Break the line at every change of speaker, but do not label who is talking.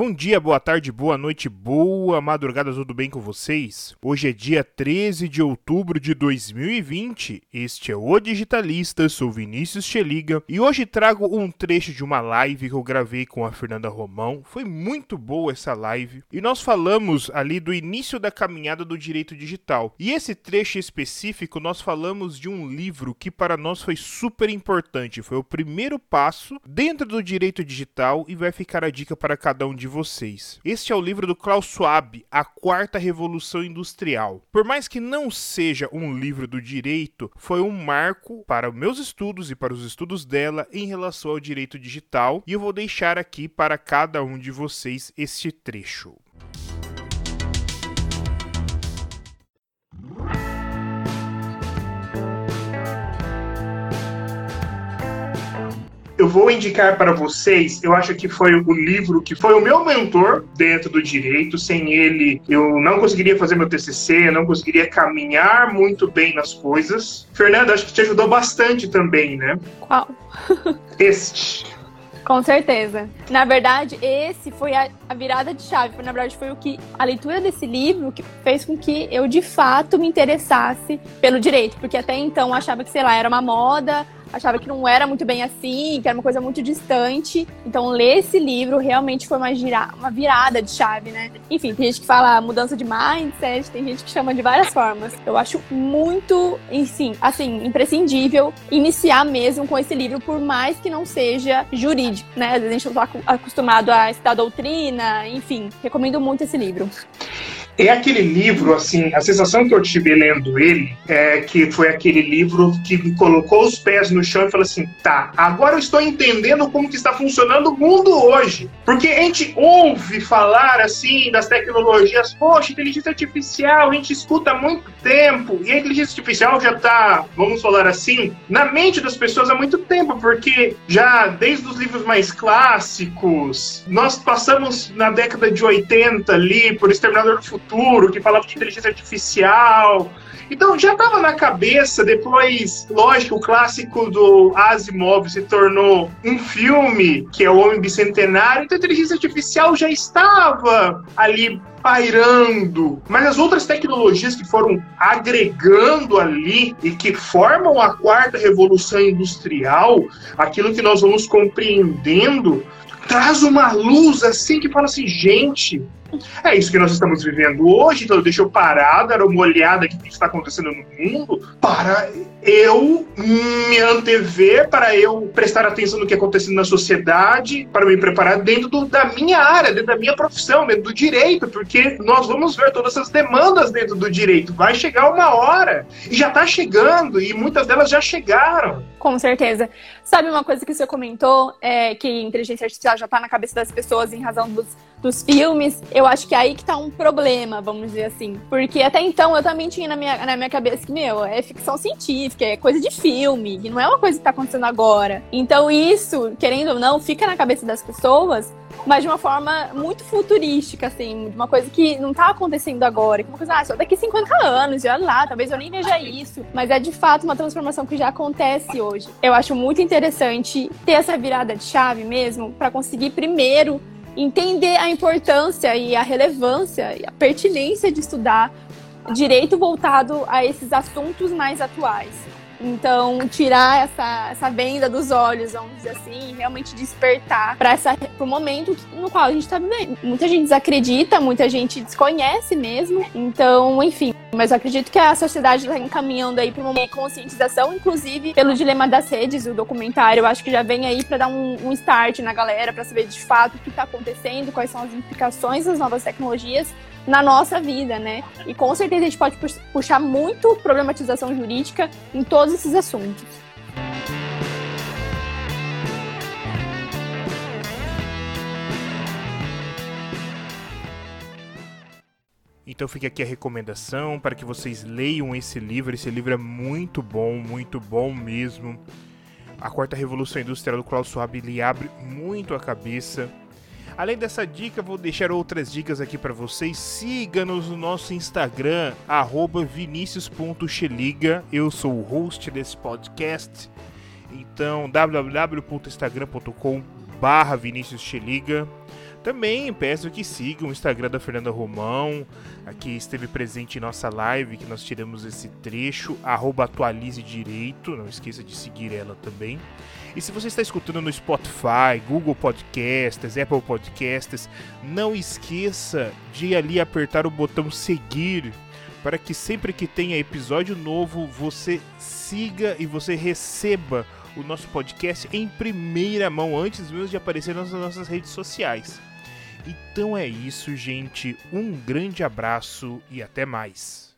Bom dia, boa tarde, boa noite, boa madrugada, tudo bem com vocês? Hoje é dia 13 de outubro de 2020. Este é o Digitalista, sou Vinícius Cheliga e hoje trago um trecho de uma live que eu gravei com a Fernanda Romão. Foi muito boa essa live e nós falamos ali do início da caminhada do direito digital. E esse trecho específico nós falamos de um livro que para nós foi super importante, foi o primeiro passo dentro do direito digital e vai ficar a dica para cada um de vocês. Este é o livro do Klaus Schwab, A Quarta Revolução Industrial. Por mais que não seja um livro do direito, foi um marco para meus estudos e para os estudos dela em relação ao direito digital, e eu vou deixar aqui para cada um de vocês este trecho. Vou indicar para vocês, eu acho que foi o livro que foi o meu mentor dentro do direito. Sem ele, eu não conseguiria fazer meu TCC, não conseguiria caminhar muito bem nas coisas. Fernanda, acho que te ajudou bastante também, né?
Qual?
Este.
Com certeza. Na verdade, esse foi a, virada de chave. Na verdade, foi o que a leitura desse livro que fez com que eu de fato me interessasse pelo direito, porque até então eu achava que, sei lá, era uma moda, achava que não era muito bem assim, que era uma coisa muito distante. Então, ler esse livro realmente foi uma, gira, uma virada de chave, né? Enfim, tem gente que fala mudança de mindset, tem gente que chama de várias formas. Eu acho muito, sim, assim, imprescindível iniciar mesmo com esse livro, por mais que não seja jurídico, né? Às vezes a gente não está acostumado a estudar doutrina, enfim. Recomendo muito esse livro.
É aquele livro, assim, a sensação que eu tive lendo ele é que foi aquele livro que me colocou os pés no chão e falou assim: tá, agora eu estou entendendo como que está funcionando o mundo hoje. Porque a gente ouve falar, assim, das tecnologias, poxa, inteligência artificial, a gente escuta há muito tempo, e a inteligência artificial já está, vamos falar assim, na mente das pessoas há muito tempo, porque já desde os livros mais clássicos, nós passamos na década de 80 ali por Exterminador do Futuro futuro, que falava de inteligência artificial. Então já estava na cabeça, depois, lógico, o clássico do Asimov se tornou um filme, que é o Homem Bicentenário, então a inteligência artificial já estava ali pairando. Mas as outras tecnologias que foram agregando ali e que formam a quarta revolução industrial, aquilo que nós vamos compreendendo, traz uma luz assim que fala assim, gente, é isso que nós estamos vivendo hoje, então deixa eu parar, dar uma olhada que está acontecendo no mundo, para eu me antever, para eu prestar atenção no que está acontecendo na sociedade, para me preparar dentro do, da minha área, dentro da minha profissão, dentro do direito, porque nós vamos ver todas essas demandas dentro do direito. Vai chegar uma hora, e já está chegando, e muitas delas já chegaram.
Com certeza. Sabe uma coisa que você comentou, é que inteligência artificial já está na cabeça das pessoas em razão dos, dos filmes. Eu acho que é aí que está um problema, vamos dizer assim. Porque até então eu também tinha na minha, na minha cabeça que, meu, é ficção científica, é coisa de filme, e não é uma coisa que está acontecendo agora. Então isso, querendo ou não, fica na cabeça das pessoas mas de uma forma muito futurística, assim, de uma coisa que não tá acontecendo agora, que uma coisa, ah, só daqui 50 anos, já lá, talvez eu nem veja isso, mas é de fato uma transformação que já acontece hoje. Eu acho muito interessante ter essa virada de chave mesmo, para conseguir primeiro entender a importância e a relevância e a pertinência de estudar direito voltado a esses assuntos mais atuais. Então, tirar essa, essa venda dos olhos, vamos dizer assim, realmente despertar para o momento no qual a gente está vivendo. Muita gente desacredita, muita gente desconhece mesmo. Então, enfim. Mas eu acredito que a sociedade está encaminhando aí para uma conscientização, inclusive pelo dilema das redes, o documentário. Eu acho que já vem aí para dar um, um start na galera, para saber de fato o que está acontecendo, quais são as implicações das novas tecnologias na nossa vida, né? E com certeza a gente pode puxar muito problematização jurídica em todos esses assuntos.
Então fica aqui a recomendação para que vocês leiam esse livro. Esse livro é muito bom, muito bom mesmo. A Quarta Revolução Industrial do Klaus Schwab ele abre muito a cabeça Além dessa dica, vou deixar outras dicas aqui para vocês. Siga-nos no nosso Instagram, vinicius.cheliga. Eu sou o host desse podcast. Então, www.instagram.com
barra Vinícius Cheliga. Também peço que sigam o Instagram da Fernanda Romão, que esteve presente em nossa live, que nós tiramos esse trecho, arroba atualize direito, não esqueça de seguir ela também. E se você está escutando no Spotify, Google Podcasts, Apple Podcasts, não esqueça de ali apertar o botão seguir para que sempre que tenha episódio novo você siga e você receba o nosso podcast em primeira mão antes mesmo de aparecer nas nossas redes sociais. Então é isso, gente. Um grande abraço e até mais.